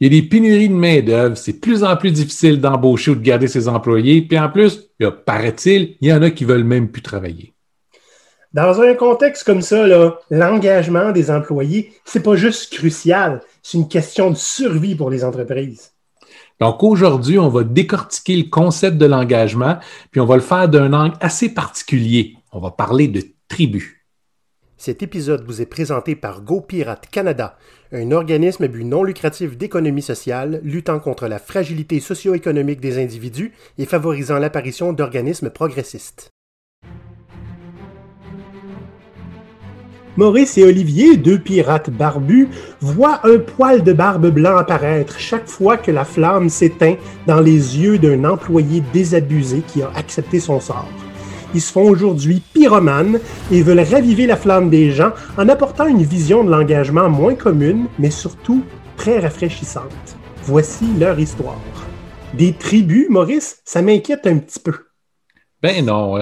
il y a des pénuries de main-d'œuvre, c'est de plus en plus difficile d'embaucher ou de garder ses employés. Puis en plus, il paraît-il, il y en a qui veulent même plus travailler. Dans un contexte comme ça, l'engagement des employés, c'est pas juste crucial, c'est une question de survie pour les entreprises. Donc aujourd'hui, on va décortiquer le concept de l'engagement, puis on va le faire d'un angle assez particulier. On va parler de tribu. Cet épisode vous est présenté par GoPirate Canada, un organisme but non lucratif d'économie sociale luttant contre la fragilité socio-économique des individus et favorisant l'apparition d'organismes progressistes. Maurice et Olivier, deux pirates barbus, voient un poil de barbe blanc apparaître chaque fois que la flamme s'éteint dans les yeux d'un employé désabusé qui a accepté son sort. Ils se font aujourd'hui pyromanes et veulent raviver la flamme des gens en apportant une vision de l'engagement moins commune, mais surtout très rafraîchissante. Voici leur histoire. Des tribus, Maurice, ça m'inquiète un petit peu. Ben non,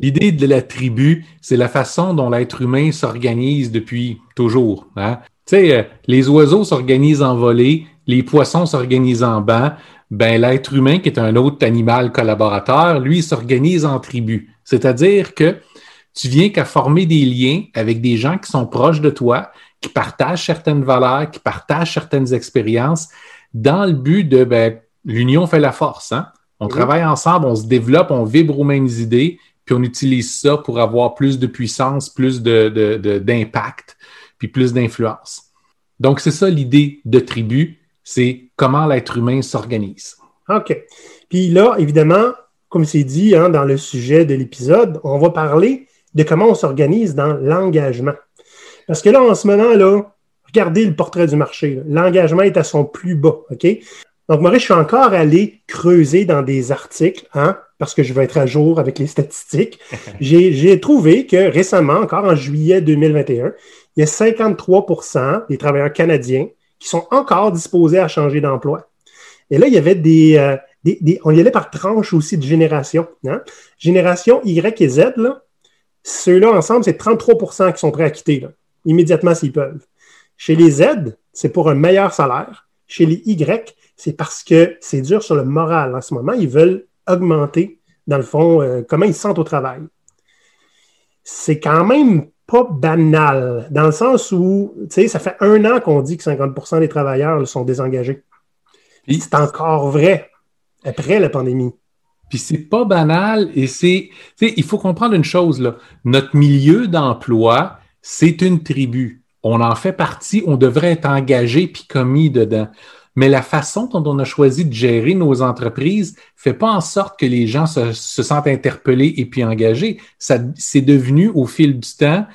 L'idée de la tribu, c'est la façon dont l'être humain s'organise depuis toujours. Hein? Tu sais, euh, les oiseaux s'organisent en volée, les poissons s'organisent en banc. Ben, l'être humain, qui est un autre animal collaborateur, lui, s'organise en tribu. C'est-à-dire que tu viens qu'à former des liens avec des gens qui sont proches de toi, qui partagent certaines valeurs, qui partagent certaines expériences, dans le but de ben, l'union fait la force. Hein? On travaille ensemble, on se développe, on vibre aux mêmes idées, puis on utilise ça pour avoir plus de puissance, plus d'impact, puis plus d'influence. Donc, c'est ça l'idée de tribu, c'est comment l'être humain s'organise. OK. Puis là, évidemment, comme c'est dit hein, dans le sujet de l'épisode, on va parler de comment on s'organise dans l'engagement. Parce que là, en ce moment, là, regardez le portrait du marché. L'engagement est à son plus bas. OK? Donc, Maurice, je suis encore allé creuser dans des articles, hein, parce que je veux être à jour avec les statistiques. J'ai trouvé que récemment, encore en juillet 2021, il y a 53% des travailleurs canadiens qui sont encore disposés à changer d'emploi. Et là, il y avait des, euh, On y allait par tranche aussi de génération. Hein. Génération Y et Z, ceux-là ensemble, c'est 33% qui sont prêts à quitter, immédiatement s'ils peuvent. Chez les Z, c'est pour un meilleur salaire. Chez les Y, c'est parce que c'est dur sur le moral en ce moment. Ils veulent augmenter, dans le fond, euh, comment ils se sentent au travail. C'est quand même pas banal, dans le sens où, tu sais, ça fait un an qu'on dit que 50% des travailleurs sont désengagés. C'est encore vrai après la pandémie. Puis c'est pas banal et c'est, tu sais, il faut comprendre une chose, là. Notre milieu d'emploi, c'est une tribu. On en fait partie, on devrait être engagé puis commis dedans mais la façon dont on a choisi de gérer nos entreprises fait pas en sorte que les gens se, sentent interpellés et puis engagés. Ça, c'est devenu au fil du temps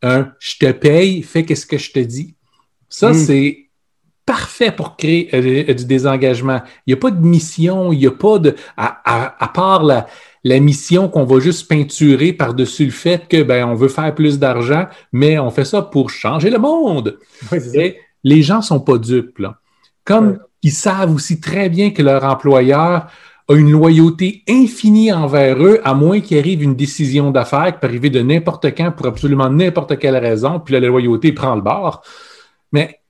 un je te paye, fais qu'est-ce que je te dis. Ça, hmm. c'est parfait pour créer euh, du désengagement. Il n'y a pas de mission, il n'y a pas de, à, part la, la mission qu'on va juste peinturer par-dessus le fait que ben on veut faire plus d'argent, mais on fait ça pour changer le monde. les gens sont pas dupes. Là. Comme ils savent aussi très bien que leur employeur a une loyauté infinie envers eux, à moins qu'il arrive une décision d'affaires qui peut arriver de n'importe quand pour absolument n'importe quelle raison, puis la loyauté prend le bord. Mais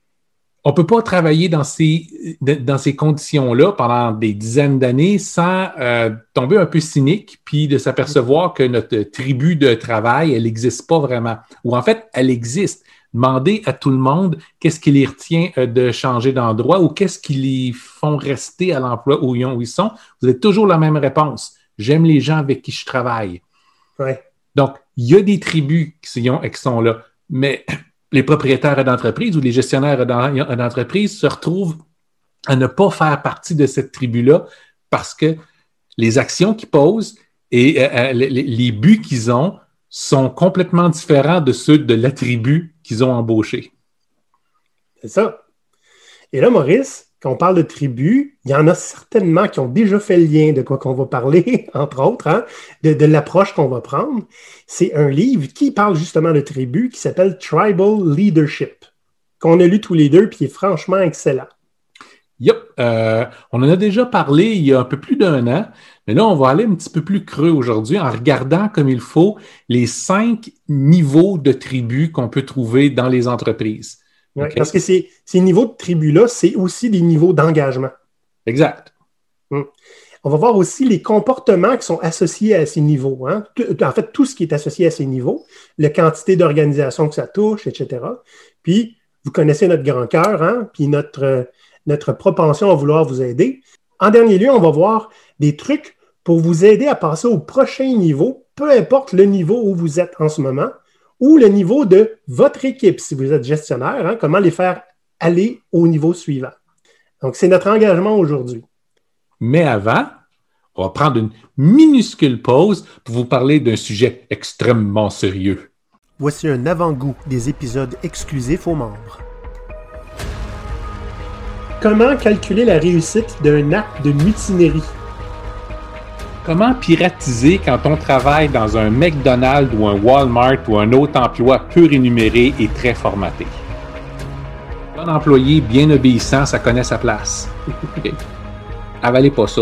on ne peut pas travailler dans ces, dans ces conditions-là pendant des dizaines d'années sans euh, tomber un peu cynique, puis de s'apercevoir que notre tribu de travail, elle n'existe pas vraiment. Ou en fait, elle existe, Demandez à tout le monde qu'est-ce qui les retient euh, de changer d'endroit ou qu'est-ce qui les font rester à l'emploi où ils sont. Vous avez toujours la même réponse. J'aime les gens avec qui je travaille. Donc, il y a des tribus qui sont, là, mais les propriétaires d'entreprise ou les gestionnaires d'entreprise se retrouvent à ne pas faire partie de cette tribu-là parce que les actions qu'ils posent et euh, euh, les buts qu'ils ont sont complètement différents de ceux de l'attribut qu'ils ont embauché. C'est ça. Et là, Maurice, quand on parle de tribus, il y en a certainement qui ont déjà fait le lien de quoi qu'on va parler, entre autres, hein, de, l'approche qu'on va prendre. C'est un livre qui parle justement de tribus qui s'appelle Tribal Leadership, qu'on a lu tous les deux, puis qui est franchement excellent. Yep, euh, on en a déjà parlé il y a un peu plus d'un an. Mais là, on va aller un petit peu plus creux aujourd'hui en regardant comme il faut les cinq niveaux de tribus qu'on peut trouver dans les entreprises. Parce que ces, niveaux de tribu-là, c'est aussi des niveaux d'engagement. Exact. Hmm. On va voir aussi les comportements qui sont associés à ces niveaux. Hein. En fait, tout ce qui est associé à ces niveaux, la quantité d'organisation que ça touche, etc. Puis, vous connaissez notre grand cœur, hein, puis notre, notre propension à vouloir vous aider. En dernier lieu, on va voir des trucs pour vous aider à passer au prochain niveau, peu importe le niveau où vous êtes en ce moment, ou le niveau de votre équipe, si vous êtes gestionnaire, hein, comment les faire aller au niveau suivant. Donc, c'est notre engagement aujourd'hui. Mais avant, on va prendre une minuscule pause pour vous parler d'un sujet extrêmement sérieux. Voici un avant-goût des épisodes exclusifs aux membres. Comment calculer la réussite d'un acte de mutinerie? Comment piratiser quand on travaille dans un McDonald's ou un Walmart ou un autre emploi peu rémunéré et très formaté? Un employé bien obéissant, ça connaît sa place. Avalez pas ça.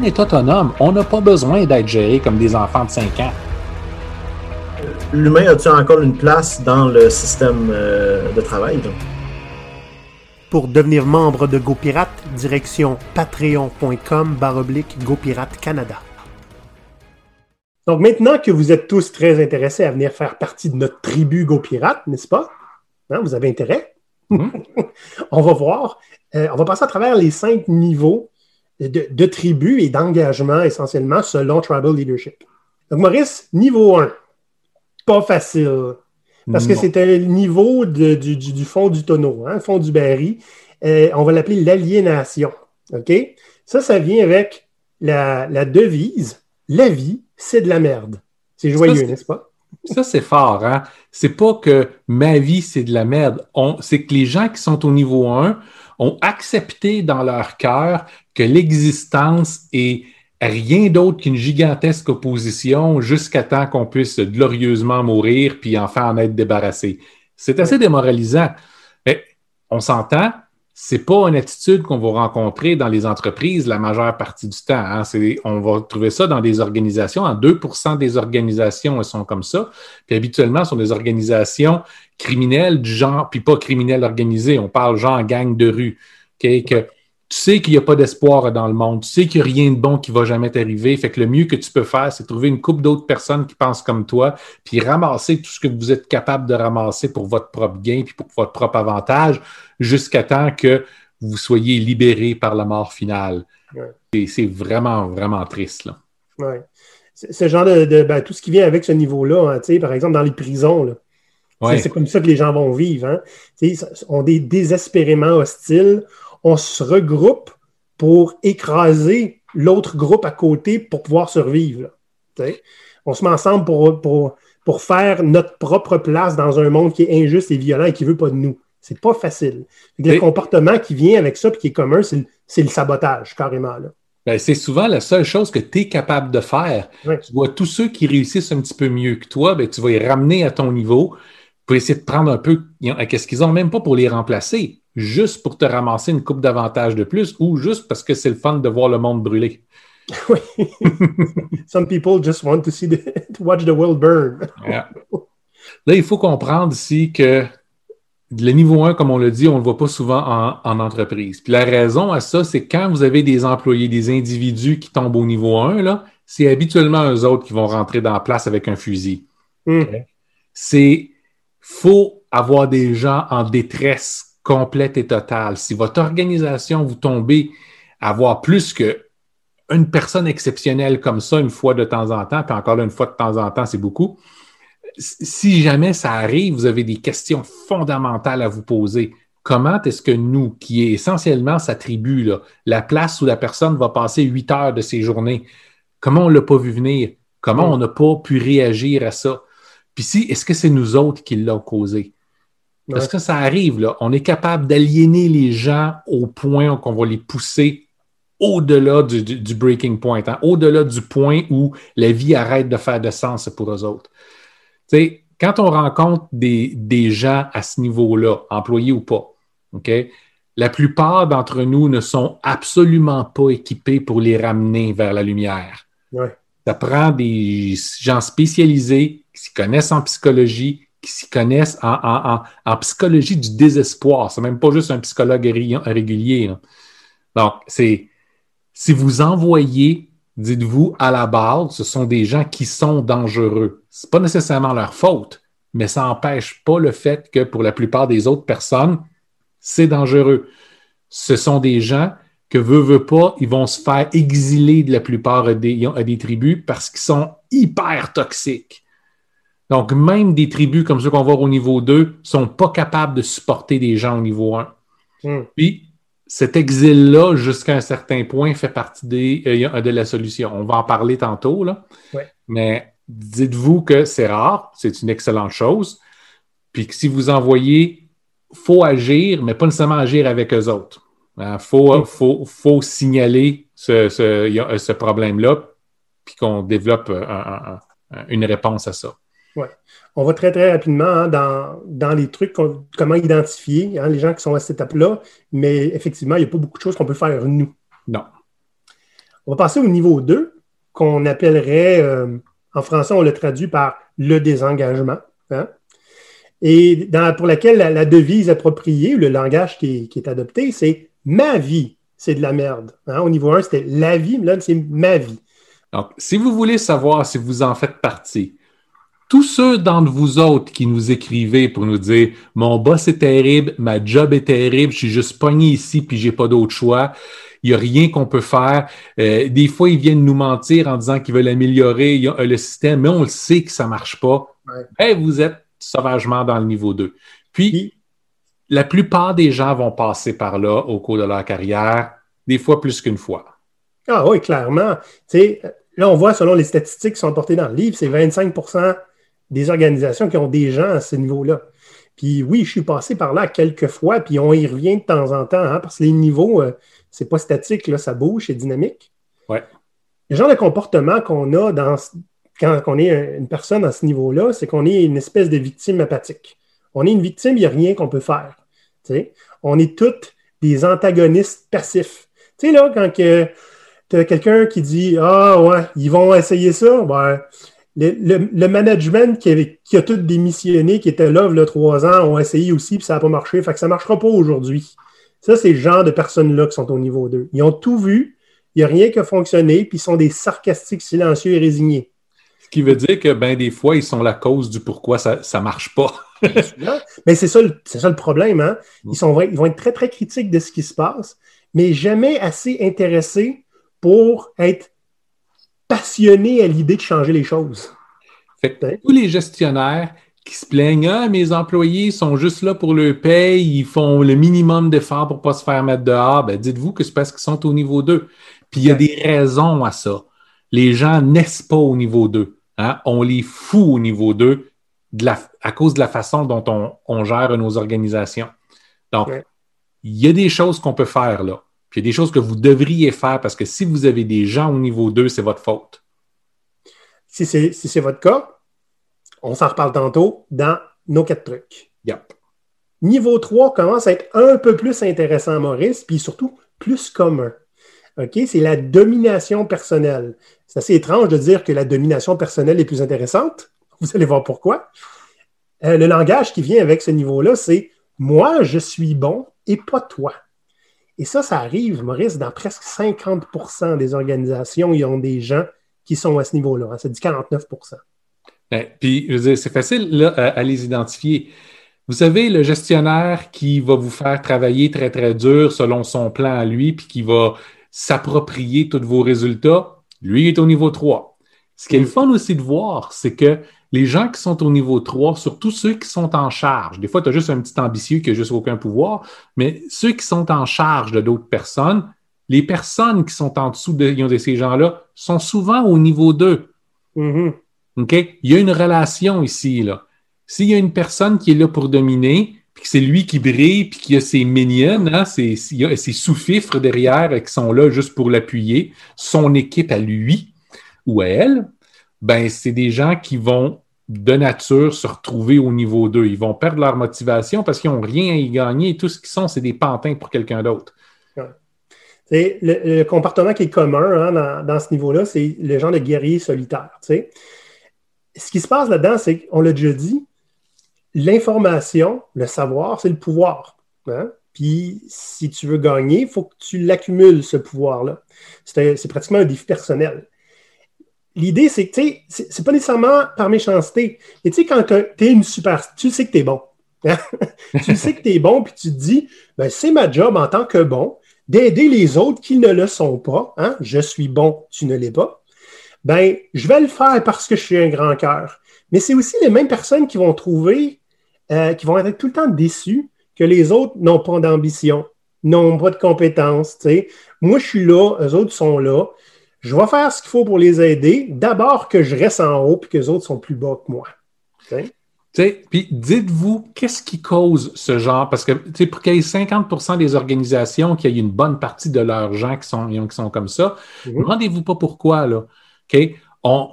On est autonome. On n'a pas besoin d'être géré comme des enfants de 5 ans. L'humain a-t-il encore une place dans le système euh, de travail? Pour devenir membre de GoPirate, direction patreon.com baroblique GoPirate Canada. Donc maintenant que vous êtes tous très intéressés à venir faire partie de notre tribu GoPirate, n'est-ce pas? Hein, vous avez intérêt? Mm-hmm. on va voir euh, on va passer à travers les cinq niveaux de, tribus et d'engagement essentiellement selon Tribal Leadership. Donc, Maurice, niveau 1, pas facile. Parce que c'était le niveau du, fond du tonneau, hein, fond du baril. Euh, on va l'appeler l'aliénation. OK? Ça, ça vient avec la, devise La vie, c'est de la merde. C'est joyeux, n'est-ce pas? Ça, c'est fort, hein? C'est pas que ma vie, c'est de la merde. C'est que les gens qui sont au niveau 1 ont accepté dans leur cœur que l'existence est rien d'autre qu'une gigantesque opposition jusqu'à temps qu'on puisse glorieusement mourir puis enfin en être débarrassé. C'est assez démoralisant. Mais on s'entend, c'est pas une attitude qu'on va rencontrer dans les entreprises la majeure partie du temps. Hein. On va trouver ça dans des organisations. En 2% des organisations, elles sont comme ça. Puis habituellement, ce sont des organisations criminelles du genre, puis pas criminelles organisées. On parle genre gang de rue. Tu sais qu'il n'y a pas d'espoir dans le monde. Tu sais qu'il n'y a rien de bon qui va jamais t'arriver. Fait que le mieux que tu peux faire, c'est trouver une couple d'autres personnes qui pensent comme toi, puis ramasser tout ce que vous êtes capable de ramasser pour votre propre gain, puis pour votre propre avantage jusqu'à temps que vous soyez libéré par la mort finale. C'est vraiment, vraiment triste. Là. Ouais. Ce genre de, ben, tout ce qui vient avec ce niveau-là, hein, par exemple dans les prisons, c'est comme ça que les gens vont vivre. Hein. On est désespérément hostiles. On se regroupe pour écraser l'autre groupe à côté pour pouvoir survivre. on se met ensemble pour, pour, pour, faire notre propre place dans un monde qui est injuste et violent et qui ne veut pas de nous. C'est pas facile. Le comportement qui vient avec ça et qui est commun, c'est le, sabotage, carrément. Ben, c'est souvent la seule chose que tu es capable de faire. Tu vois, tous ceux qui réussissent un petit peu mieux que toi, ben, tu vas les ramener à ton niveau pour essayer de prendre un peu qu'est-ce qu'ils ont, même pas pour les remplacer, juste pour te ramasser une coupe d'avantages de plus ou juste parce que c'est le fun de voir le monde brûler. Oui. Some people just want to see to watch the world burn. Là, il faut comprendre ici que le niveau 1, comme on le dit, on ne le voit pas souvent en, entreprise. Puis la raison à ça, c'est quand vous avez des employés, des individus qui tombent au niveau 1, là, c'est habituellement eux autres qui vont rentrer dans la place avec un fusil. Hmm. C'est faut avoir des gens en détresse complète et totale. Si votre organisation, vous tombez à avoir plus que une personne exceptionnelle comme ça une fois de temps en temps, puis encore une fois de temps en temps, c'est beaucoup, si jamais ça arrive, vous avez des questions fondamentales à vous poser. Comment est-ce que nous, qui est essentiellement sa tribu, la place où la personne va passer huit heures de ses journées, comment on ne l'a pas vu venir? Comment on n'a pas pu réagir à ça? Puis si, est-ce que c'est nous autres qui l'ont causé? Parce que ça arrive, là. On est capable d'aliéner les gens au point qu'on va les pousser au-delà du, breaking point, hein, au-delà du point où la vie arrête de faire de sens pour eux autres sais, quand on rencontre des, gens à ce niveau-là, employés ou pas, OK, la plupart d'entre nous ne sont absolument pas équipés pour les ramener vers la lumière. Ça prend des gens spécialisés qui connaissent en psychologie, qui s'y connaissent en, psychologie du désespoir. C'est même pas juste un psychologue régulier. Donc, c'est si vous envoyez, dites-vous à la base, ce sont des gens qui sont dangereux. C'est pas nécessairement leur faute, mais ça n'empêche pas le fait que pour la plupart des autres personnes, c'est dangereux. Ce sont des gens que veut, veut pas, ils vont se faire exiler de la plupart des, des tribus parce qu'ils sont hyper toxiques. Donc, même des tribus comme ceux qu'on voit au niveau 2 sont pas capables de supporter des gens au niveau 1. Hmm. Puis, cet exil-là, jusqu'à un certain point, fait partie des, euh, de la solution. On va en parler tantôt, là. Mais dites-vous que c'est rare, c'est une excellente chose. Puis que si vous envoyez, faut agir, mais pas nécessairement agir avec eux autres. Il hein, faut, faut, signaler ce, ce, problème-là, puis qu'on développe une réponse à ça. Oui. On va très, très rapidement hein, dans, les trucs, comment identifier hein, les gens qui sont à cette étape-là, mais effectivement, il n'y a pas beaucoup de choses qu'on peut faire nous. Non. On va passer au niveau 2, qu'on appellerait, euh, en français, on le traduit par le désengagement. Hein. Et pour laquelle la, devise appropriée, le langage qui est, adopté, c'est ma vie, c'est de la merde. Au niveau 1, c'était la vie, mais là, c'est ma vie. Donc, si vous voulez savoir si vous en faites partie, tous ceux d'entre vous autres qui nous écrivez pour nous dire mon boss est terrible, ma job est terrible, je suis juste pogné ici puis j'ai pas d'autre choix. Il n'y a rien qu'on peut faire. Euh, des fois, ils viennent nous mentir en disant qu'ils veulent améliorer le système, mais on le sait que ça marche pas. vous êtes sauvagement dans le niveau 2. Puis, la plupart des gens vont passer par là au cours de leur carrière, des fois plus qu'une fois. Ah oui, clairement. là, on voit, selon les statistiques qui sont portées dans le livre, c'est 25 des organisations qui ont des gens à ce niveau-là. Puis oui, je suis passé par là quelques fois, puis on y revient de temps en temps, hein, parce que les niveaux, euh, c'est pas statique, là, ça bouge, c'est dynamique. Ouais. Le genre de comportement qu'on a dans, quand on est une personne à ce niveau-là, c'est qu'on est une espèce de victime apathique. On est une victime, il n'y a rien qu'on peut faire. On est toutes des antagonistes passifs. Tu sais, là, quand tu as quelqu'un qui dit Ah ouais, ils vont essayer ça, ben, le, management qui, a tout démissionné, qui était là il y a trois ans, ont essayé aussi, puis ça n'a pas marché. Fait que ça ne marchera pas aujourd'hui. Ça, c'est le genre de personnes-là qui sont au niveau 2. Ils ont tout vu, il n'y a rien qui a fonctionné, puis ils sont des sarcastiques silencieux et résignés. Ce qui veut dire que, ben, des fois, ils sont la cause du pourquoi ça ne marche pas. mais c'est ça, ça, le problème. Hein? Ils, sont, ils vont être très, très critiques de ce qui se passe, mais jamais assez intéressés pour être passionné à l'idée de changer les choses. Fait tous les gestionnaires qui se plaignent Ah, mes employés sont juste là pour le paye, ils font le minimum d'efforts pour ne pas se faire mettre dehors, ben dites-vous que c'est parce qu'ils sont au niveau 2. Puis il y a des raisons à ça. Les gens naissent pas au niveau 2. Hein? On les fout au niveau 2 à cause de la façon dont on, gère nos organisations. Donc, il y a des choses qu'on peut faire là il y a des choses que vous devriez faire parce que si vous avez des gens au niveau 2, c'est votre faute. Si c'est votre cas, on s'en reparle tantôt dans nos quatre trucs. Yep. Niveau 3 commence à être un peu plus intéressant, Maurice, puis surtout plus commun. OK? C'est la domination personnelle. C'est assez étrange de dire que la domination personnelle est plus intéressante. Vous allez voir pourquoi. Euh, le langage qui vient avec ce niveau-là, c'est moi, je suis bon et pas toi. Et ça, ça arrive, Maurice, dans presque 50% des organisations, ils ont des gens qui sont à ce niveau-là. Ça dit 49% ben, Puis, je veux dire, c'est facile à, les identifier. Vous savez, le gestionnaire qui va vous faire travailler très, très dur selon son plan à lui, puis qui va s'approprier tous vos résultats, lui est au niveau 3. Ce qui est le fun aussi de voir, c'est que les gens qui sont au niveau 3, surtout ceux qui sont en charge, des fois, tu as juste un petit ambitieux qui n'a juste aucun pouvoir, mais ceux qui sont en charge de d'autres personnes, les personnes qui sont en dessous de, ces gens-là sont souvent au niveau 2. Mm-hmm. Il y a une relation ici. là. S'il y a une personne qui est là pour dominer, puis que c'est lui qui brille, puis qu'il y a ses minions, hein, ses, ses sous-fifres derrière qui sont là juste pour l'appuyer, son équipe à lui ou à elle, ben c'est des gens qui vont de nature se retrouver au niveau 2. Ils vont perdre leur motivation parce qu'ils n'ont rien à y gagner. Tout ce qu'ils sont, c'est des pantins pour quelqu'un d'autre. Le, comportement qui est commun hein, dans, ce niveau-là, c'est le genre de guerrier solitaire. Ce qui se passe là-dedans, c'est qu'on l'a déjà dit, l'information, le savoir, c'est le pouvoir. Hein? Puis si tu veux gagner, il faut que tu l'accumules, ce pouvoir-là. C'est pratiquement un défi personnel. L'idée, c'est que, tu sais, c'est pas nécessairement par méchanceté. Mais tu sais, quand tu es une super... Tu sais que tu es bon. Tu sais que tu es bon, puis tu te dis, ben, c'est ma job en tant que bon d'aider les autres qui ne le sont pas. Hein? Je suis bon, tu ne l'es pas. Ben, je vais le faire parce que je suis un grand cœur. Mais c'est aussi les mêmes personnes qui vont trouver, euh, qui vont être tout le temps déçues que les autres n'ont pas d'ambition, n'ont pas de compétences. Moi, je suis là, eux autres sont là. Je vais faire ce qu'il faut pour les aider. D'abord que je reste en haut et que les autres sont plus bas que moi. Puis dites-vous, qu'est-ce qui cause ce genre? Parce que pour qu'il y ait 50% des organisations qui aient une bonne partie de leurs gens qui sont, qui sont comme ça, ne mhm. demandez-vous pas pourquoi. Là. On,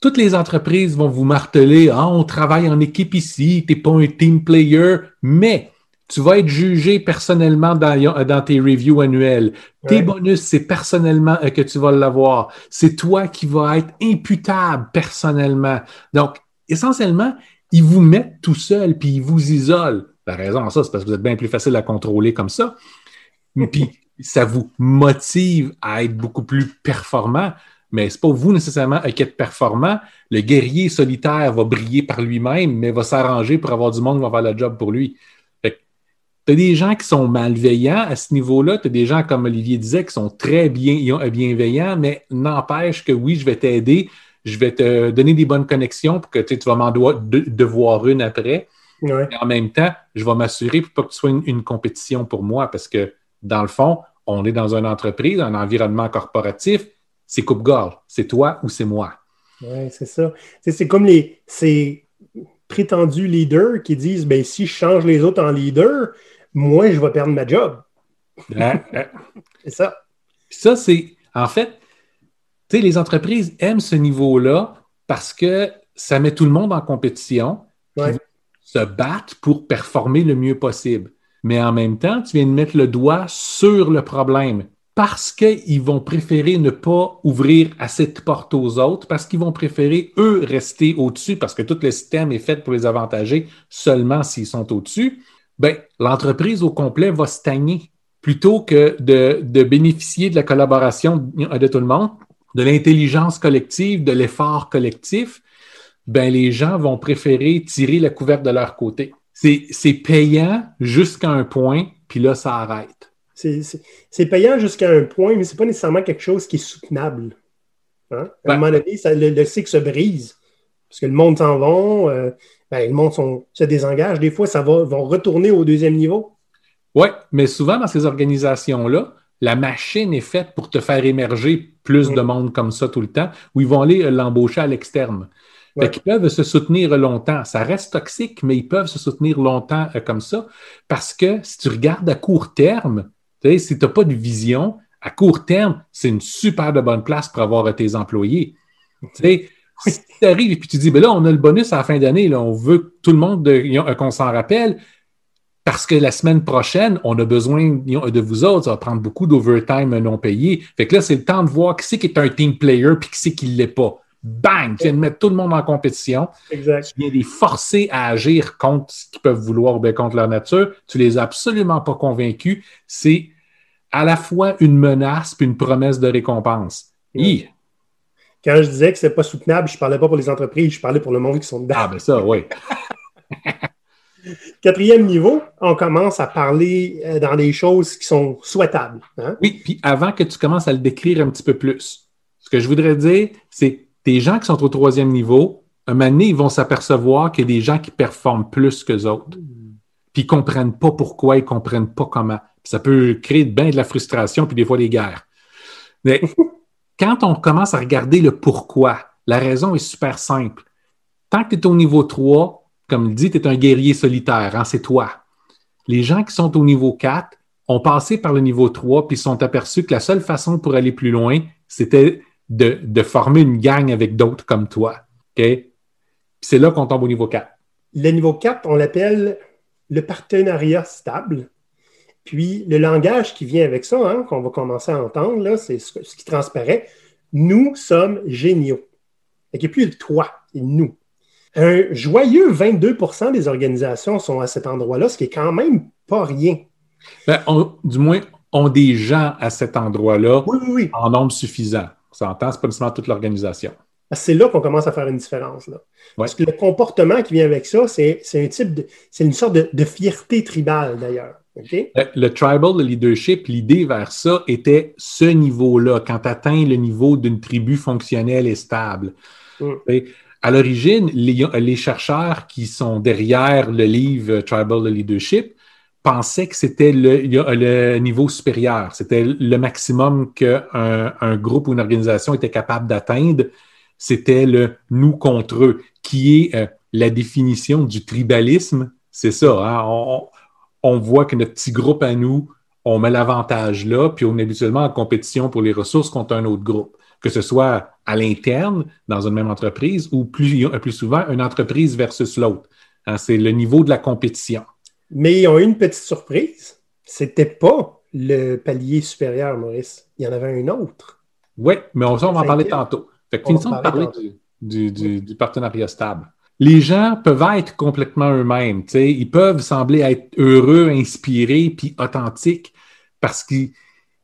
toutes les entreprises vont vous marteler ah, on travaille en équipe ici, tu n'es pas un team player, mais tu vas être jugé personnellement dans, tes reviews annuels. Tes bonus, c'est personnellement euh, que tu vas l'avoir. C'est toi qui vas être imputable personnellement. Donc, essentiellement, ils vous mettent tout seul, puis ils vous isolent. La raison, ça, c'est parce que vous êtes bien plus facile à contrôler comme ça. Puis, ça vous motive à être beaucoup plus performant. Mais ce n'est pas vous nécessairement qui êtes performant. Le guerrier solitaire va briller par lui-même, mais va s'arranger pour avoir du monde qui va faire le job pour lui. Tu as des gens qui sont malveillants à ce niveau-là. Tu as des gens, comme Olivier disait, qui sont très bien, bienveillants, mais n'empêche que oui, je vais t'aider, je vais te donner des bonnes connexions pour que tu vas m'en devoir une après. en même temps, je vais m'assurer pour pas que tu sois une, compétition pour moi parce que, dans le fond, on est dans une entreprise, un environnement corporatif. C'est coupe-gorge. C'est toi ou c'est moi. Oui, c'est ça. C'est comme les ces prétendus leaders qui disent ben, si je change les autres en leader, moi, je vais perdre ma job. c'est ça. Ça, c'est. En fait, tu sais, les entreprises aiment ce niveau-là parce que ça met tout le monde en compétition, se battre pour performer le mieux possible. Mais en même temps, tu viens de mettre le doigt sur le problème parce qu'ils vont préférer ne pas ouvrir assez de portes aux autres, parce qu'ils vont préférer, eux, rester au-dessus, parce que tout le système est fait pour les avantager seulement s'ils sont au-dessus ben, l'entreprise au complet va stagner plutôt que de, bénéficier de la collaboration de tout le monde, de l'intelligence collective, de l'effort collectif, ben, les gens vont préférer tirer la couverte de leur côté. C'est payant jusqu'à un point, puis là, ça arrête. C'est payant jusqu'à un point, mais ce n'est pas nécessairement quelque chose qui est soutenable. Hein? À un ben moment donné, le, cycle se brise. Parce que le monde s'en va, euh, ben, le monde se désengage. Des fois, ça va vont retourner au deuxième niveau. Oui, mais souvent dans ces organisations-là, la machine est faite pour te faire émerger plus de monde comme ça tout le temps, où ils vont aller euh, l'embaucher à l'externe. Ils peuvent se soutenir longtemps. Ça reste toxique, mais ils peuvent se soutenir longtemps euh, comme ça. Parce que si tu regardes à court terme, si tu n'as pas de vision, à court terme, c'est une super de bonne place pour avoir euh, tes employés. Sais, si tu arrives et puis tu dis, ben là, on a le bonus à la fin d'année, on veut tout le monde qu'on s'en rappelle, parce que la semaine prochaine, on a besoin de vous autres, ça va prendre beaucoup d'overtime non payé. Fait que là, c'est le temps de voir qui c'est qui est un team player puis qui c'est qui ne l'est pas. Bang! Tu viens de mettre tout le monde en compétition. Exact. Tu viens de les forcer à agir contre ce qu'ils peuvent vouloir ou bien contre leur nature. Tu les as absolument pas convaincus. C'est à la fois une menace puis une promesse de récompense. Quand je disais que ce n'est pas soutenable, je ne parlais pas pour les entreprises, je parlais pour le monde qui sont dedans. Ah, ben ça, oui. Quatrième niveau, on commence à parler euh, dans des choses qui sont souhaitables. Hein? Oui, puis avant que tu commences à le décrire un petit peu plus, ce que je voudrais dire, c'est des gens qui sont au troisième niveau, un moment donné, ils vont s'apercevoir qu'il y a des gens qui performent plus que autres. Puis ils ne comprennent pas pourquoi, ils ne comprennent pas comment. ça peut créer bien de la frustration, puis des fois des guerres. Mais quand on commence à regarder le pourquoi, la raison est super simple. Tant que tu es au niveau 3, comme le dit, tu es un guerrier solitaire, hein, c'est toi. Les gens qui sont au niveau 4 ont passé par le niveau 3 puis sont aperçus que la seule façon pour aller plus loin, c'était de, former une gang avec d'autres comme toi. C'est là qu'on tombe au niveau 4. Le niveau 4, on l'appelle le partenariat stable. Puis le langage qui vient avec ça, hein, qu'on va commencer à entendre, c'est ce, qui transparaît. Nous sommes géniaux. Il n'y a plus le toi, c'est nous. Un joyeux 22% des organisations sont à cet endroit-là, ce qui est quand même pas rien. Ben, on- du moins, ont des gens à cet endroit-là Oui, oui, oui. en nombre suffisant. On s'entend, c'est pas nécessairement toute l'organisation. C'est là qu'on commence à faire une différence. Là. Parce que le comportement qui vient avec ça, c'est c'est un type de. C'est une sorte de, de fierté tribale, d'ailleurs. OK? Le, le tribal leadership, l'idée vers ça était ce niveau-là, quand tu atteins le niveau d'une tribu fonctionnelle et stable. Mm. Et À l'origine, les, les chercheurs qui sont derrière le livre Tribal Leadership pensaient que c'était le, le niveau supérieur. C'était le maximum qu'un un groupe ou une organisation était capable d'atteindre. C'était le nous contre eux, qui est euh, la définition du tribalisme. C'est ça. Hein? On, on voit que notre petit groupe à nous, on met l'avantage là, puis on est habituellement en compétition pour les ressources contre un autre groupe, que ce soit à l'interne, dans une même entreprise, ou plus, plus souvent, une entreprise versus l'autre. Hein, c'est le niveau de la compétition. Mais ils ont eu une petite surprise. C'était pas le palier supérieur, Maurice. Il y en avait un autre. Oui, mais on, on va en parler tantôt. Fait que finissons de parler du, du, du, du partenariat stable les gens peuvent être complètement eux-mêmes. Ils peuvent sembler être heureux, inspirés, puis authentiques parce qu'ils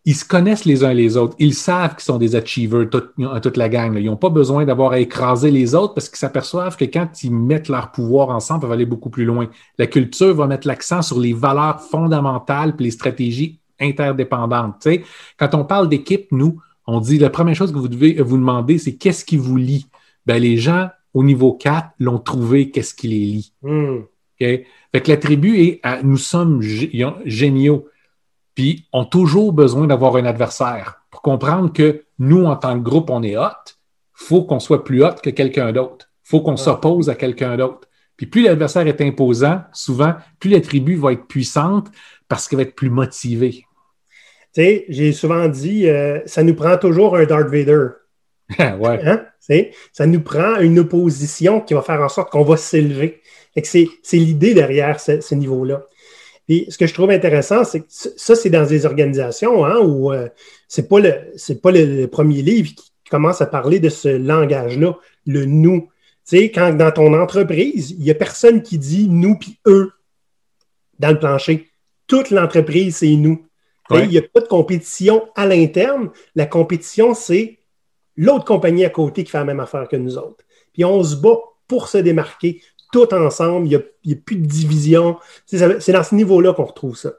ils se connaissent les uns les autres. Ils savent qu'ils sont des achievers, toute, toute la gang. Ils n'ont pas besoin d'avoir à écraser les autres parce qu'ils s'aperçoivent que quand ils mettent leur pouvoir ensemble, ils peuvent aller beaucoup plus loin. La culture va mettre l'accent sur les valeurs fondamentales et les stratégies interdépendantes. T'sais. Quand on parle d'équipe, nous, on dit la première chose que vous devez vous demander, c'est qu'est-ce qui vous lie? Ben, les gens au niveau 4 l'ont trouvé, qu'est-ce qui les lie. Mm. Okay? Fait que la tribu est à, nous sommes géniaux, puis ont toujours besoin d'avoir un adversaire pour comprendre que nous, en tant que groupe, on est hot. faut qu'on soit plus hot que quelqu'un d'autre. faut qu'on ouais. s'oppose à quelqu'un d'autre. Puis plus l'adversaire est imposant, souvent, plus la tribu va être puissante parce qu'elle va être plus motivée. Tu sais, j'ai souvent dit, euh, ça nous prend toujours un Darth Vader. ouais. Hein? Ça nous prend une opposition qui va faire en sorte qu'on va s'élever. C'est l'idée derrière ce, ce niveau-là. Puis ce que je trouve intéressant, c'est que ça, c'est dans des organisations hein, où euh, c'est pas, le, pas le, le, premier livre qui commence à parler de ce langage-là, le nous. Tu sais, quand dans ton entreprise, il n'y a personne qui dit nous puis eux dans le plancher. Toute l'entreprise, c'est nous. Ouais. Il n'y a pas de compétition à l'interne. La compétition, c'est l'autre compagnie à côté qui fait la même affaire que nous autres. Puis on se bat pour se démarquer tout ensemble. Il n'y a, plus de division. C'est dans ce niveau-là qu'on retrouve ça.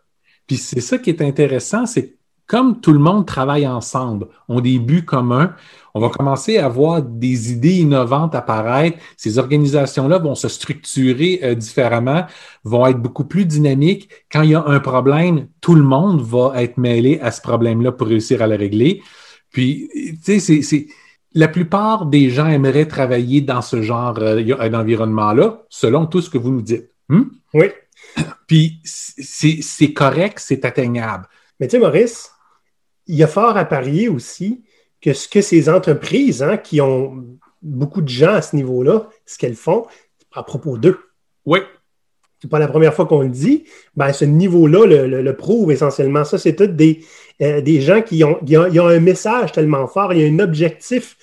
Puis c'est ça qui est intéressant, c'est comme tout le monde travaille ensemble, ont des buts communs, on va commencer à voir des idées innovantes apparaître. Ces organisations-là vont se structurer euh, différemment, vont être beaucoup plus dynamiques. Quand il y a un problème, tout le monde va être mêlé à ce problème-là pour réussir à le régler. Puis, tu sais, c'est la plupart des gens aimeraient travailler dans ce genre euh, d'environnement-là, selon tout ce que vous nous dites. Hmm? Oui. Puis, c'est correct, c'est atteignable. Mais tu sais, Maurice, il y a fort à parier aussi que ce que ces entreprises hein, qui ont beaucoup de gens à ce niveau-là, ce qu'elles font, à propos d'eux. Oui. C'est pas la première fois qu'on le dit. Ben, ce niveau-là le, le, le, prouve essentiellement. Ça, c'est tous des, euh, des gens qui ont, qui ont, ils ont un message tellement fort, il y a un objectif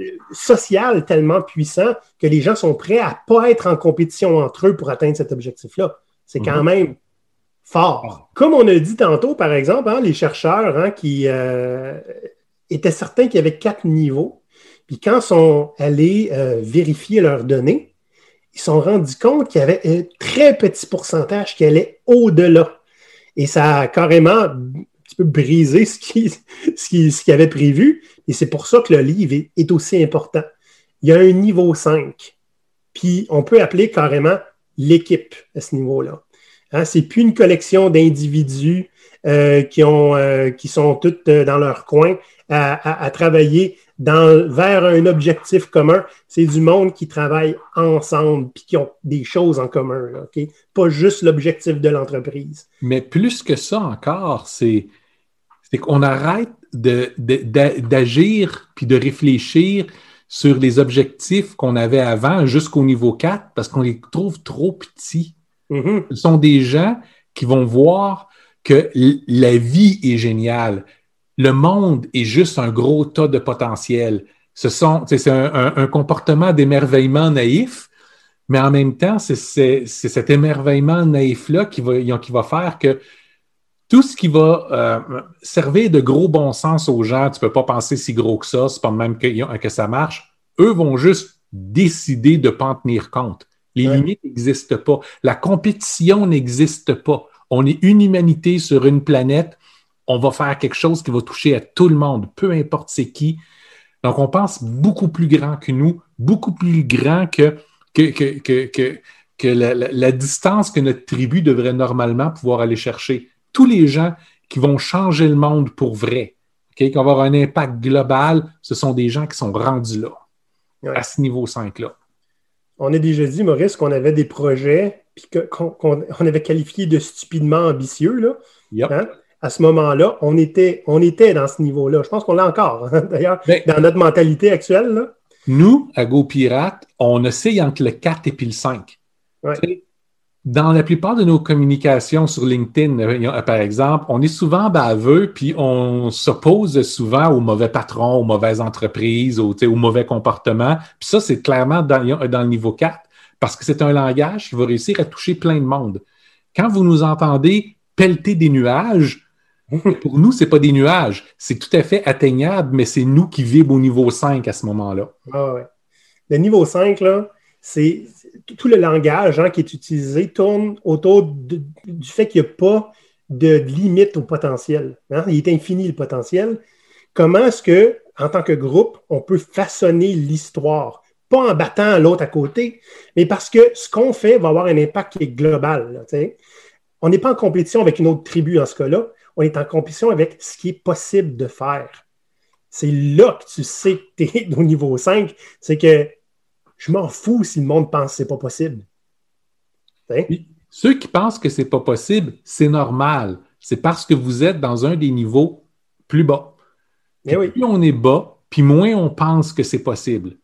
euh, social tellement puissant que les gens sont prêts à ne pas être en compétition entre eux pour atteindre cet objectif-là. C'est quand -hmm. même fort. Comme on a dit tantôt, par exemple, hein, les chercheurs hein, qui euh, étaient certains qu'il y avait quatre niveaux, puis quand ils sont allés euh, vérifier leurs données, ils se sont rendus compte qu'il y avait un très petit pourcentage qui allait au-delà. Et ça a carrément un petit peu brisé ce qu'ils ce qui, avait prévu. Et c'est pour ça que le livre est, aussi important. Il y a un niveau 5. Puis on peut appeler carrément l'équipe à ce niveau-là. Hein, c'est plus une collection d'individus euh, euh, qui sont toutes dans leur coin à travailler dans, vers un objectif commun. C'est du monde qui travaille ensemble puis qui ont des choses en commun. Là, okay? Pas juste l'objectif de l'entreprise. Mais plus que ça encore, c'est qu'on arrête d'agir de, de, puis de réfléchir sur les objectifs qu'on avait avant jusqu'au niveau 4 parce qu'on les trouve trop petits. Mm -hmm. Ce sont des gens qui vont voir que la vie est géniale. Le monde est juste un gros tas de potentiel. Ce sont, c'est un, un, un, comportement d'émerveillement naïf, mais en même temps, c'est cet émerveillement naïf-là qui va, qui va faire que tout ce qui va euh, servir de gros bon sens aux gens, tu ne peux pas penser si gros que ça, c'est pas même que, que, ça marche, eux vont juste décider de ne pas en tenir compte. Les limites n'existent pas. La compétition n'existe pas. On est une humanité sur une planète. On va faire quelque chose qui va toucher à tout le monde, peu importe c'est qui. Donc, on pense beaucoup plus grand que nous, beaucoup plus grand que, que, que, la, distance que notre tribu devrait normalement pouvoir aller chercher. Tous les gens qui vont changer le monde pour vrai, qui vont avoir un impact global, ce sont des gens qui sont rendus là, à ce niveau 5-là on a déjà dit, Maurice, qu'on avait des projets qu'on avait qualifié de stupidement ambitieux. Là. Hein? À ce moment-là, on était, on était dans ce niveau-là. Je pense qu'on l'a encore, hein, d'ailleurs, ben, dans notre mentalité actuelle. Nous, à GoPirate, on essaye entre le 4 et puis le 5 dans la plupart de nos communications sur LinkedIn, euh, par exemple, on est souvent baveux, puis on s'oppose souvent aux mauvais patrons, aux mauvaises entreprises, aux, aux mauvais comportements. Puis ça, c'est clairement dans, dans, le niveau 4, parce que c'est un langage qui va réussir à toucher plein de monde. Quand vous nous entendez pelleter des nuages, pour nous, c'est pas des nuages. C'est tout à fait atteignable, mais c'est nous qui vivons au niveau 5 à ce moment-là. Ah ouais. Le niveau 5, là, c'est tout le langage hein, qui est utilisé tourne autour du fait qu'il n'y a pas de limite au potentiel. Hein. Il est infini le potentiel. Comment est-ce que, en tant que groupe, on peut façonner l'histoire? Pas en battant l'autre à côté, mais parce que ce qu'on fait va avoir un impact qui est global. on n'est pas en compétition avec une autre tribu en ce cas-là. On est en compétition avec ce qui est possible de faire. C'est là que tu sais que tu es au niveau 5. C'est que je m'en fous si le monde pense que ce n'est pas possible. Hein? Ceux qui pensent que ce n'est pas possible, c'est normal. C'est parce que vous êtes dans un des niveaux plus bas. Eh plus on est bas, puis moins on pense que c'est possible.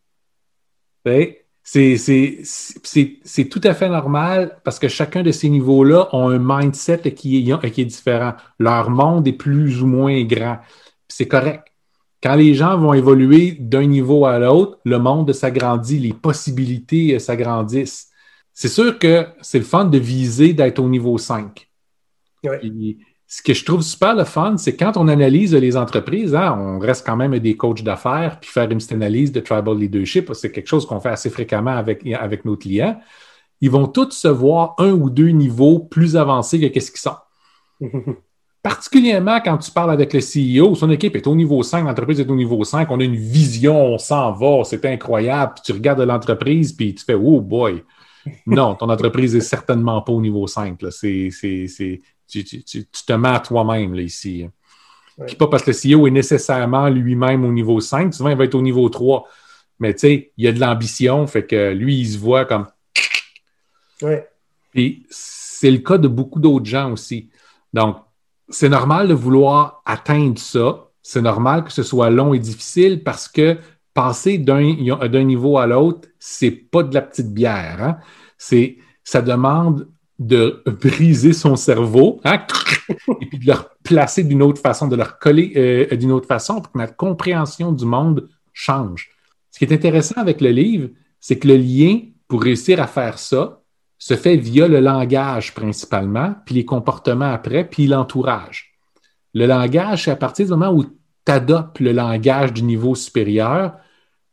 C'est tout à fait normal parce que chacun de ces niveaux-là ont un mindset qui est, qui est différent. Leur monde est plus ou moins grand. C'est correct. Quand les gens vont évoluer d'un niveau à l'autre, le monde s'agrandit, les possibilités s'agrandissent. C'est sûr que c'est le fun de viser d'être au niveau 5. Ce que je trouve super le fun, c'est quand on analyse les entreprises, hein, on reste quand même des coachs d'affaires, puis faire une petite analyse de tribal leadership, c'est quelque chose qu'on fait assez fréquemment avec, avec nos clients. Ils vont tous se voir un ou deux niveaux plus avancés que qu'est-ce qu'ils sont. particulièrement quand tu parles avec le CEO, son équipe est au niveau 5, l'entreprise est au niveau 5, on a une vision, on s'en va, c'est incroyable, puis tu regardes l'entreprise, puis tu fais Oh boy! Non, ton entreprise est certainement pas au niveau 5. Là. C'est, tu, te mets à toi-même là, ici. pas parce que le CEO est nécessairement lui-même au niveau 5, souvent il va être au niveau 3. Mais tu sais, il y a de l'ambition, fait que lui, il se voit comme. Ouais. Puis c'est le cas de beaucoup d'autres gens aussi. Donc, c'est normal de vouloir atteindre ça. C'est normal que ce soit long et difficile parce que passer d'un niveau à l'autre, c'est pas de la petite bière. Hein. C'est, ça demande de briser son cerveau hein, et puis de le placer d'une autre façon, de le recoller euh, d'une autre façon pour que notre compréhension du monde change. Ce qui est intéressant avec le livre, c'est que le lien pour réussir à faire ça, se fait via le langage principalement, puis les comportements après, puis l'entourage. Le langage, c'est à partir du moment où tu adoptes le langage du niveau supérieur,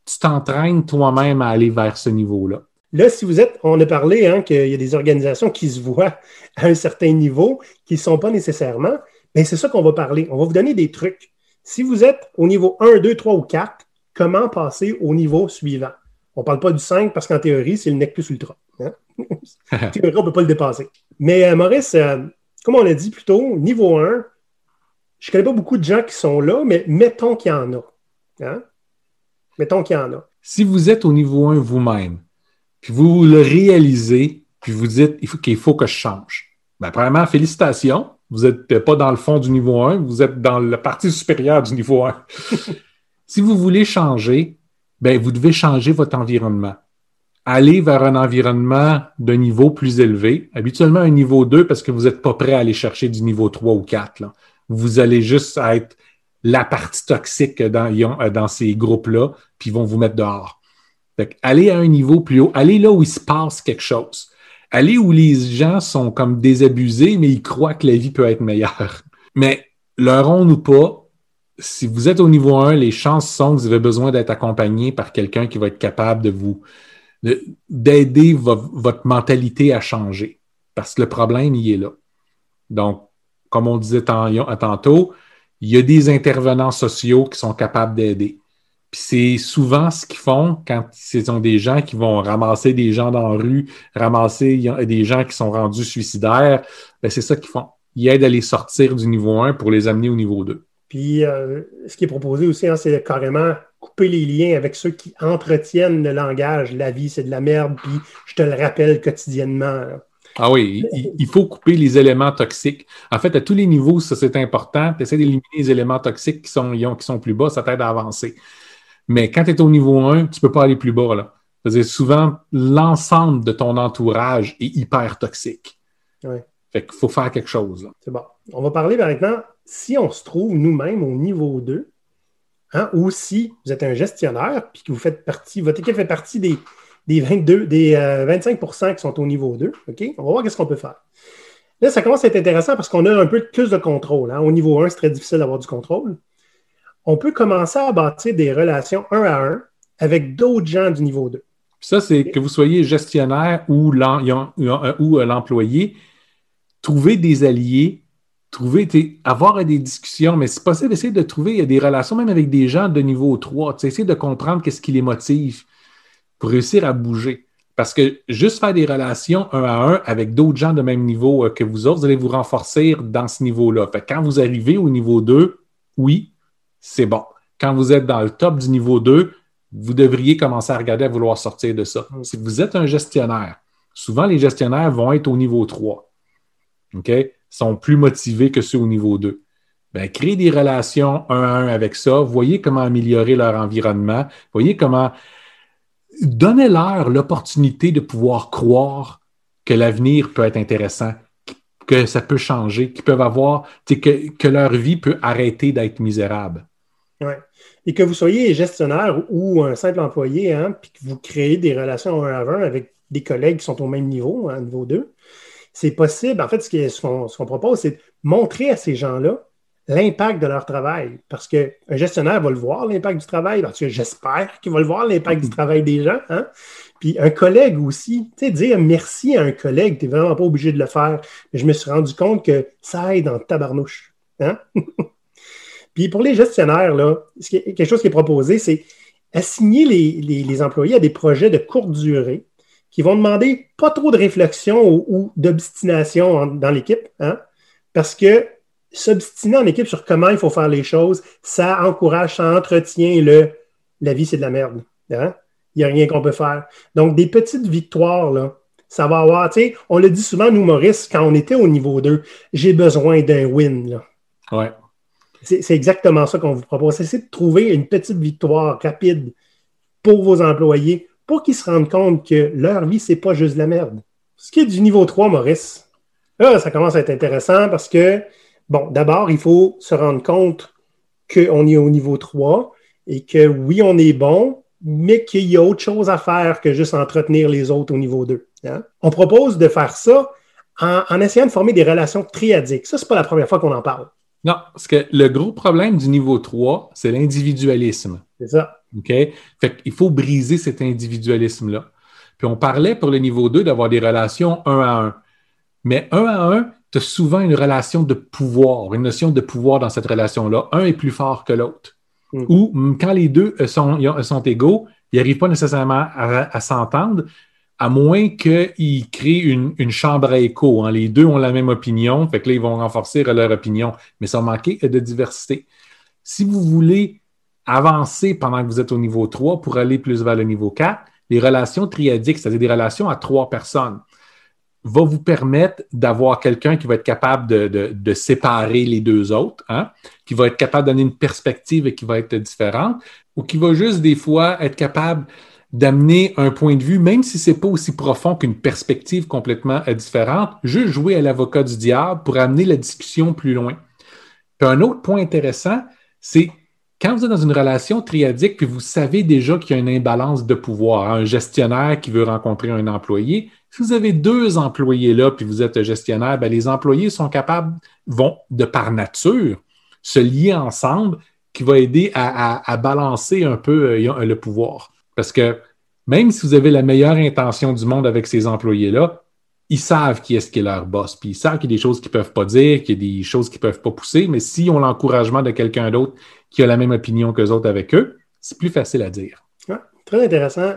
tu t'entraînes toi-même à aller vers ce niveau-là. Là, si vous êtes, on a parlé hein, qu'il y a des organisations qui se voient à un certain niveau, qui ne sont pas nécessairement, mais c'est ça qu'on va parler. On va vous donner des trucs. Si vous êtes au niveau 1, 2, 3 ou 4, comment passer au niveau suivant? On ne parle pas du 5 parce qu'en théorie, c'est le nec plus ultra. Hein? théorie, on ne peut pas le dépasser. Mais euh, Maurice, euh, comme on l'a dit plus tôt, niveau 1, je ne connais pas beaucoup de gens qui sont là, mais mettons qu'il y en a. Hein? Mettons qu'il y en a. Si vous êtes au niveau 1 vous-même, puis vous le réalisez, puis vous dites qu'il faut, que je change, bien, premièrement, félicitations. Vous n'êtes pas dans le fond du niveau 1, vous êtes dans la partie supérieure du niveau 1. si vous voulez changer, ben, vous devez changer votre environnement. Aller vers un environnement d'un niveau plus élevé, habituellement un niveau 2 parce que vous n'êtes pas prêt à aller chercher du niveau 3 ou 4. Là. Vous allez juste être la partie toxique dans, dans ces groupes-là, puis ils vont vous mettre dehors. Allez à un niveau plus haut, allez là où il se passe quelque chose. Allez où les gens sont comme désabusés, mais ils croient que la vie peut être meilleure. Mais leur on ou pas, si vous êtes au niveau 1, les chances sont que vous avez besoin d'être accompagné par quelqu'un qui va être capable de vous d'aider votre mentalité à changer. Parce que le problème, il est là. Donc, comme on disait tantôt, il y a des intervenants sociaux qui sont capables d'aider. Puis c'est souvent ce qu'ils font quand ce sont des gens qui vont ramasser des gens dans la rue, ramasser des gens qui sont rendus suicidaires. Ben c'est ça qu'ils font. Ils aident à les sortir du niveau 1 pour les amener au niveau 2. Puis euh, ce qui est proposé aussi, hein, c'est carrément couper les liens avec ceux qui entretiennent le langage. La vie, c'est de la merde, puis je te le rappelle quotidiennement. Ah oui, il, faut couper les éléments toxiques. En fait, à tous les niveaux, ça c'est important. Tu essaies d'éliminer les éléments toxiques qui sont, qui sont plus bas, ça t'aide à avancer. Mais quand tu es au niveau 1, tu ne peux pas aller plus bas. Là. C'est souvent, l'ensemble de ton entourage est hyper toxique. Fait qu'il faut faire quelque chose. C'est bon. On va parler maintenant, si on se trouve nous-mêmes au niveau 2, hein, ou si vous êtes un gestionnaire, puis que vous faites partie, votre équipe fait partie des, des 22, des 25% euh, qui sont au niveau 2. OK? On va voir qu'est-ce qu'on peut faire. Là, ça commence à être intéressant parce qu'on a un peu plus de contrôle. Hein. Au niveau 1, c'est très difficile d'avoir du contrôle. On peut commencer à bâtir des relations un à un avec d'autres gens du niveau 2. Ça, c'est que vous soyez gestionnaire ou euh, l'employé, trouver des alliés, trouver, avoir des discussions, mais c'est possible d'essayer de trouver des relations même avec des gens de niveau 3, essayer de comprendre qu'est-ce qui les motive pour réussir à bouger. Parce que juste faire des relations un à un avec d'autres gens de même niveau euh, que vous autres, vous allez vous renforcer dans ce niveau-là. Quand vous arrivez au niveau 2, oui, c'est bon. Quand vous êtes dans le top du niveau 2, vous devriez commencer à regarder à vouloir sortir de ça. Mm. Si vous êtes un gestionnaire, souvent les gestionnaires vont être au niveau 3. OK? sont plus motivés que ceux au niveau 2. Ben, créez des relations un à un avec ça. Voyez comment améliorer leur environnement. Voyez comment donnez-leur l'opportunité de pouvoir croire que l'avenir peut être intéressant, que ça peut changer, qu'ils peuvent avoir, que, que leur vie peut arrêter d'être misérable. Oui. Et que vous soyez gestionnaire ou un simple employé, hein, puis que vous créez des relations un à un avec des collègues qui sont au même niveau, hein, niveau 2, c'est possible. En fait, ce qu'on propose, c'est de montrer à ces gens-là l'impact de leur travail. Parce qu'un gestionnaire va le voir, l'impact du travail. Parce que j'espère qu'il va le voir, l'impact du travail des gens. Hein. Puis un collègue aussi, tu sais, dire merci à un collègue, tu n'es vraiment pas obligé de le faire. Mais je me suis rendu compte que ça aide en tabarnouche. Hein? Puis pour les gestionnaires, là, quelque chose qui est proposé, c'est assigner les, employés à des projets de courte durée qui vont demander pas trop de réflexion ou, d'obstination dans l'équipe, hein? parce que s'obstiner en équipe sur comment il faut faire les choses, ça encourage, ça entretient le la vie, c'est de la merde. Hein? Il n'y a rien qu'on peut faire. Donc, des petites victoires, là, ça va avoir, tu sais, on le dit souvent, nous, Maurice, quand on était au niveau 2, j'ai besoin d'un win. Là. Ouais. C'est exactement ça qu'on vous propose. C'est de trouver une petite victoire rapide pour vos employés pour qu'ils se rendent compte que leur vie, c'est pas juste de la merde. Ce qui est du niveau 3, Maurice, là, ça commence à être intéressant parce que Bon, d'abord, il faut se rendre compte qu'on est au niveau 3 et que oui, on est bon, mais qu'il y a autre chose à faire que juste entretenir les autres au niveau 2. Hein. On propose de faire ça en, essayant de former des relations triadiques. Ça, ce n'est pas la première fois qu'on en parle. Non, parce que le gros problème du niveau 3, c'est l'individualisme. C'est ça. OK? Fait qu'il faut briser cet individualisme-là. Puis on parlait pour le niveau 2 d'avoir des relations un à un. Mais un à un, tu as souvent une relation de pouvoir, une notion de pouvoir dans cette relation-là. Un est plus fort que l'autre. Mm. Ou quand les deux euh, sont, sont égaux, ils n'arrivent pas nécessairement à, s'entendre, à moins qu'ils créent une, chambre à écho. Hein. Les deux ont la même opinion, fait que là, ils vont renforcer leur opinion, mais ça manquer de diversité. Si vous voulez avancer pendant que vous êtes au niveau 3 pour aller plus vers le niveau 4, les relations triadiques, c'est-à-dire des relations à trois personnes va vous permettre d'avoir quelqu'un qui va être capable de, séparer les deux autres, hein, qui va être capable de donner une perspective et qui va être différente, ou qui va juste des fois être capable d'amener un point de vue, même si ce n'est pas aussi profond qu'une perspective complètement différente, juste jouer à l'avocat du diable pour amener la discussion plus loin. Un autre point intéressant, c'est quand vous êtes dans une relation triadique, puis vous savez déjà qu'il y a une imbalance de pouvoir, hein, un gestionnaire qui veut rencontrer un employé, si vous avez deux employés là, puis vous êtes gestionnaire, ben, les employés sont capables, vont de par nature, se lier ensemble, qui va aider à, balancer un peu euh, le pouvoir. Parce que même si vous avez la meilleure intention du monde avec ces employés-là, ils savent qui est-ce qui est leur boss, puis ils savent qu'il y a des choses qu'ils ne peuvent pas dire, qu'il y a des choses qu'ils ne peuvent pas pousser, mais s'ils ont l'encouragement de quelqu'un d'autre qui a la même opinion qu'eux autres avec eux, c'est plus facile à dire. très intéressant.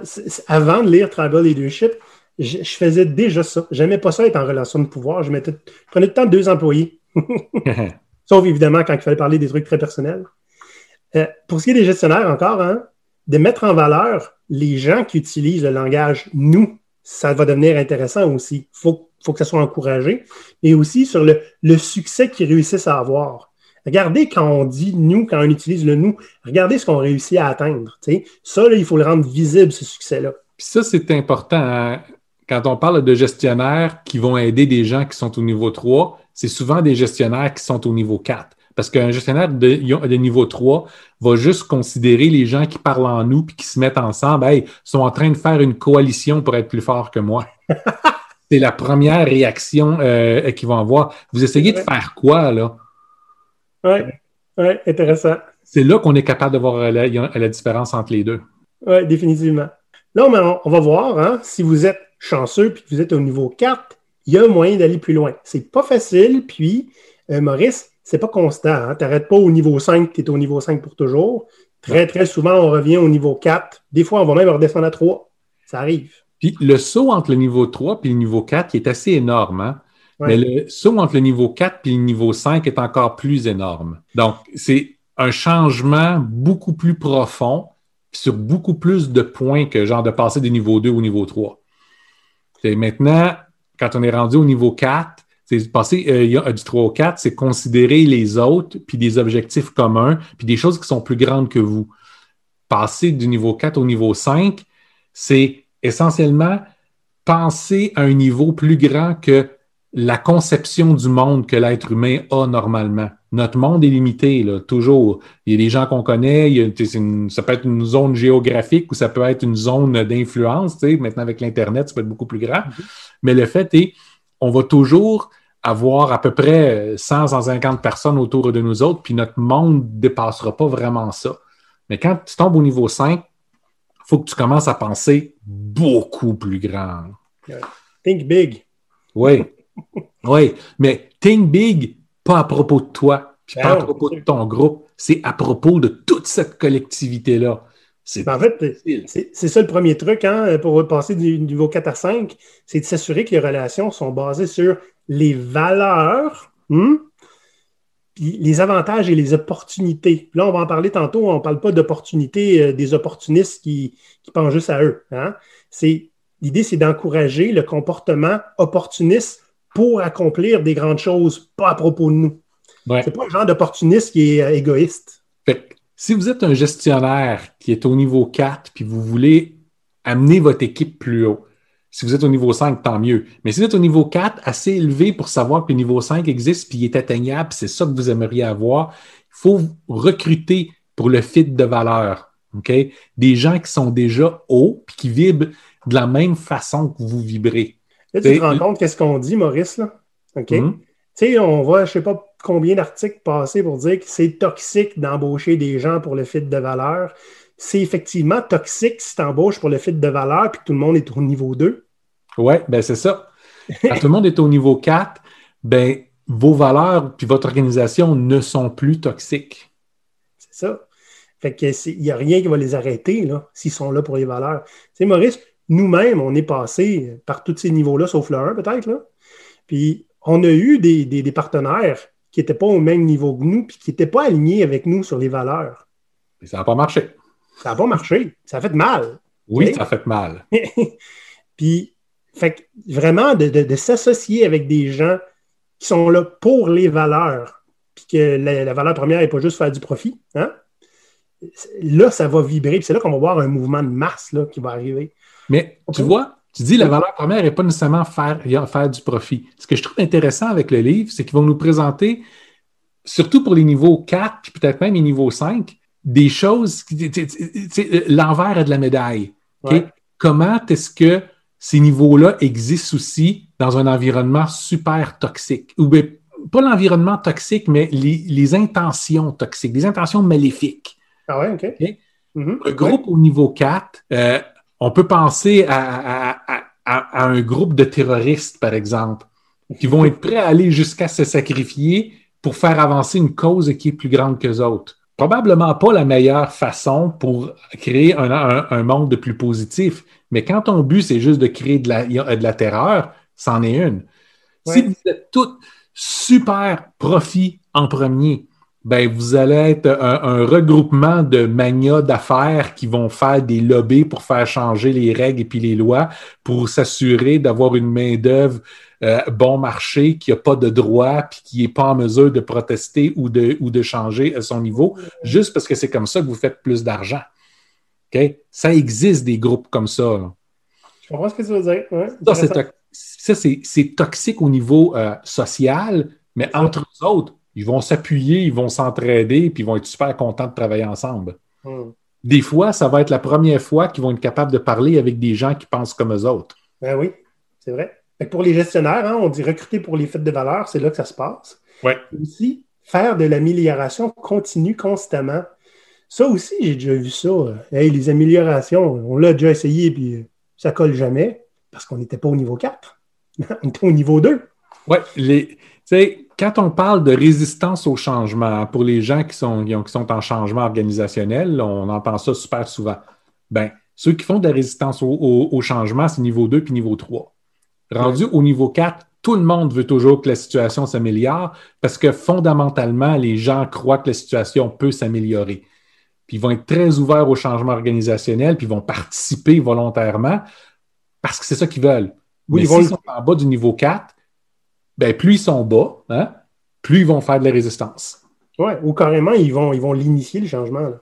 Avant de lire Tribal Leadership, je, faisais déjà ça. J'aimais pas ça être en relation de pouvoir. Je, mettais, prenais le temps deux employés. Sauf évidemment quand il fallait parler des trucs très personnels. Euh, pour ce qui est des gestionnaires encore, hein, de mettre en valeur les gens qui utilisent le langage nous ça va devenir intéressant aussi. Il faut, que ça soit encouragé. Et aussi sur le, succès qu'ils réussissent à avoir. Regardez quand on dit nous, quand on utilise le nous, regardez ce qu'on réussit à atteindre. Ça, il faut le rendre visible, ce succès-là. Puis ça, c'est important. Hein. Quand on parle de gestionnaires qui vont aider des gens qui sont au niveau 3, c'est souvent des gestionnaires qui sont au niveau 4. Parce qu'un gestionnaire de, niveau 3 va juste considérer les gens qui parlent en nous puis qui se mettent ensemble, hey, sont en train de faire une coalition pour être plus fort que moi. C'est la première réaction euh, qu'ils vont avoir. Vous essayez de faire quoi, là? Oui, ouais, intéressant. C'est là qu'on est capable de voir la, différence entre les deux. Oui, définitivement. Là, on, on va voir, hein, si vous êtes chanceux et que vous êtes au niveau 4, il y a un moyen d'aller plus loin. C'est pas facile, puis euh, Maurice, c'est pas constant. Hein? Tu n'arrêtes pas au niveau 5, tu es au niveau 5 pour toujours. Très, très souvent, on revient au niveau 4. Des fois, on va même redescendre à 3. Ça arrive. Puis le saut entre le niveau 3 et le niveau 4 est assez énorme. Hein? Mais le saut entre le niveau 4 et le niveau 5 est encore plus énorme. Donc, c'est un changement beaucoup plus profond sur beaucoup plus de points que genre de passer du niveau 2 au niveau 3. Et maintenant, quand on est rendu au niveau 4, c'est passer euh, du 3 au 4, c'est considérer les autres, puis des objectifs communs, puis des choses qui sont plus grandes que vous. Passer du niveau 4 au niveau 5, c'est essentiellement penser à un niveau plus grand que la conception du monde que l'être humain a normalement. Notre monde est limité, là, toujours. Il y a des gens qu'on connaît, ça peut être une zone géographique ou ça peut être une zone d'influence. Maintenant, avec l'Internet, ça peut être beaucoup plus grand. Mm-hmm. Mais le fait est, on va toujours avoir à peu près 100, 150 personnes autour de nous autres, puis notre monde ne dépassera pas vraiment ça. Mais quand tu tombes au niveau 5, il faut que tu commences à penser beaucoup plus grand. Think big. Oui. oui, mais think big, pas à propos de toi, puis pas à propos de ton groupe, c'est à propos de toute cette collectivité-là. Ben, en fait, c'est ça le premier truc hein, pour passer du niveau 4 à 5, c'est de s'assurer que les relations sont basées sur les valeurs, hmm, puis les avantages et les opportunités. là, on va en parler tantôt, on ne parle pas d'opportunités euh, des opportunistes qui, pensent juste à eux. Hein. L'idée, c'est d'encourager le comportement opportuniste pour accomplir des grandes choses, pas à propos de nous. Ce C'est pas le genre d'opportuniste qui est euh, égoïste. Si vous êtes un gestionnaire qui est au niveau 4 puis vous voulez amener votre équipe plus haut, si vous êtes au niveau 5, tant mieux. Mais si vous êtes au niveau 4, assez élevé pour savoir que le niveau 5 existe puis il est atteignable, c'est ça que vous aimeriez avoir, il faut recruter pour le fit de valeur. OK? Des gens qui sont déjà hauts puis qui vibrent de la même façon que vous vibrez. Là, tu te rends compte qu'est-ce qu'on dit, Maurice, là? OK? Hmm? Tu sais, on voit, je ne sais pas combien d'articles passer pour dire que c'est toxique d'embaucher des gens pour le fit de valeur c'est effectivement toxique si tu embauches pour le fit de valeur et que tout le monde est au niveau 2. Oui, ben c'est ça. Quand tout le monde est au niveau 4, ben vos valeurs puis votre organisation ne sont plus toxiques. C'est ça. Fait qu'il n'y a rien qui va les arrêter s'ils sont là pour les valeurs. Tu sais, Maurice, nous-mêmes, on est passé par tous ces niveaux-là, sauf le 1 peut-être. Puis on a eu des, des partenaires qui n'étaient pas au même niveau que nous, puis qui n'étaient pas alignés avec nous sur les valeurs. Et ça n'a pas marché. Ça n'a pas marché. Ça a fait mal. Oui, ça a fait mal. Puis, fait vraiment, de, s'associer avec des gens qui sont là pour les valeurs, puis que la, valeur première n'est pas juste faire du profit, hein? là, ça va vibrer. Puis c'est là qu'on va voir un mouvement de masse là, qui va arriver. Mais tu vois, tu dis la valeur première n'est pas nécessairement faire, faire du profit. Ce que je trouve intéressant avec le livre, c'est qu'ils vont nous présenter, surtout pour les niveaux 4, puis peut-être même les niveaux 5, des choses, tu- l'envers de la médaille. Ouais. Comment est-ce que ces niveaux-là existent aussi dans un environnement super toxique? Ou bien, pas l'environnement toxique, mais les, les intentions toxiques, les intentions maléfiques. Ah ouais, OK. OK? Mhm. Un groupe au niveau 4, euh, on peut penser à, à- à- à- à un groupe de terroristes, par exemple, qui vont être prêts à aller jusqu'à se sacrifier pour faire avancer une cause qui est plus grande qu'eux autres. Probablement pas la meilleure façon pour créer un, un- un monde de plus positif, mais quand ton but, c'est juste de créer de la, de la terreur, c'en est une. Si vous êtes tous super profit en premier, ben vous allez être un, un regroupement de manias d'affaires qui vont faire des lobbies pour faire changer les règles et puis les lois pour s'assurer d'avoir une main-d'œuvre euh, bon marché qui n'a pas de droit puis qui n'est pas en mesure de protester ou de, ou de changer à son niveau juste parce que c'est comme ça que vous faites plus d'argent. OK? Ça existe des groupes comme ça. là. Je comprends ce que tu veux dire. Ouais, Ça, c'est intéressant. to- ça, c'est- c'est toxique au niveau euh, social, mais entre eux autres, ils vont s'appuyer, ils vont s'entraider, puis ils vont être super contents de travailler ensemble. Hmm. Des fois, ça va être la première fois qu'ils vont être capables de parler avec des gens qui pensent comme eux autres. Ben oui, c'est vrai. Pour les gestionnaires, hein, on dit recruter pour les fêtes de valeur, c'est là que ça se passe. Ouais. Aussi, faire de l'amélioration continue constamment. Ça aussi, j'ai déjà vu ça. Hey, les améliorations, on l'a déjà essayé, puis ça colle jamais, parce qu'on n'était pas au niveau 4. on était au niveau 2. Ouais, les, tu sais, quand on parle de résistance au changement, pour les gens qui sont, qui ont- qui sont en changement organisationnel, on entend ça super souvent. Ben, ceux qui font de la résistance au, au- au changement, c'est niveau 2 puis niveau 3. Rendu au niveau 4, tout le monde veut toujours que la situation s'améliore parce que fondamentalement, les gens croient que la situation peut s'améliorer. Puis ils vont être très ouverts au changement organisationnel, puis ils vont participer volontairement parce que c'est ça qu'ils veulent. Oui, Mais ils vont sont en bas du niveau 4, ben, plus ils sont bas, hein, plus ils vont faire de la résistance. Ou carrément, ils vont ils vont l'initier, le changement. là.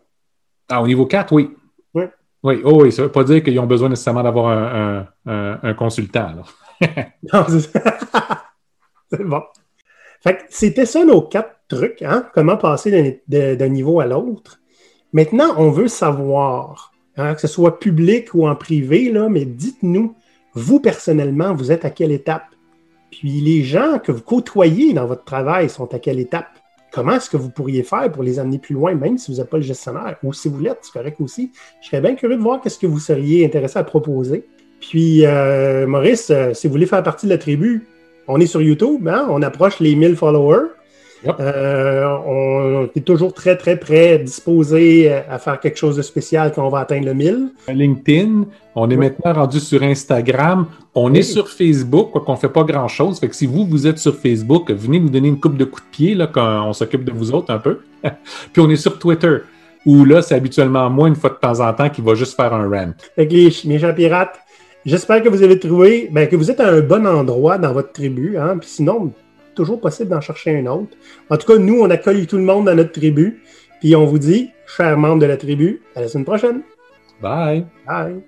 Ah, au niveau 4, oui. Oui. Oui, oh, oui, ça ne veut pas dire qu'ils ont besoin nécessairement d'avoir un, un- un- un consultant. là. Non, c'est c'est bon. Fait que c'était ça nos quatre trucs, hein? Comment passer d'un de- d'un niveau à l'autre. Maintenant, on veut savoir, hein, que ce soit public ou en privé, là, mais dites-nous, vous personnellement, vous êtes à quelle étape? Puis les gens que vous côtoyez dans votre travail sont à quelle étape? Comment est-ce que vous pourriez faire pour les amener plus loin, même si vous n'êtes pas le gestionnaire? Ou si vous l'êtes, c'est correct aussi. Je serais bien curieux de voir qu'est-ce que vous seriez intéressé à proposer. Puis, euh, Maurice, euh, si vous voulez faire partie de la tribu, on est sur YouTube, hein? on approche les 1000 followers. Yep. Euh, on est toujours très, très prêt, disposé à faire quelque chose de spécial quand on va atteindre le 1000. LinkedIn, on est Oui. maintenant rendu sur Instagram, on Oui. est sur Facebook, quoi qu'on ne fait pas grand-chose. Fait que si vous, vous êtes sur Facebook, venez nous donner une coupe de coups de pied là, quand on s'occupe de vous autres un peu. Puis on est sur Twitter, où là, c'est habituellement moi, une fois de temps en temps, qui va juste faire un rant. Fait que les, mes gens pirates, j'espère que vous avez trouvé, ben, que vous êtes à un bon endroit dans votre tribu. Hein? Puis sinon, toujours possible d'en chercher un autre. En tout cas, nous, on accueille tout le monde dans notre tribu. Puis on vous dit, chers membres de la tribu, à la semaine prochaine. Bye! Bye!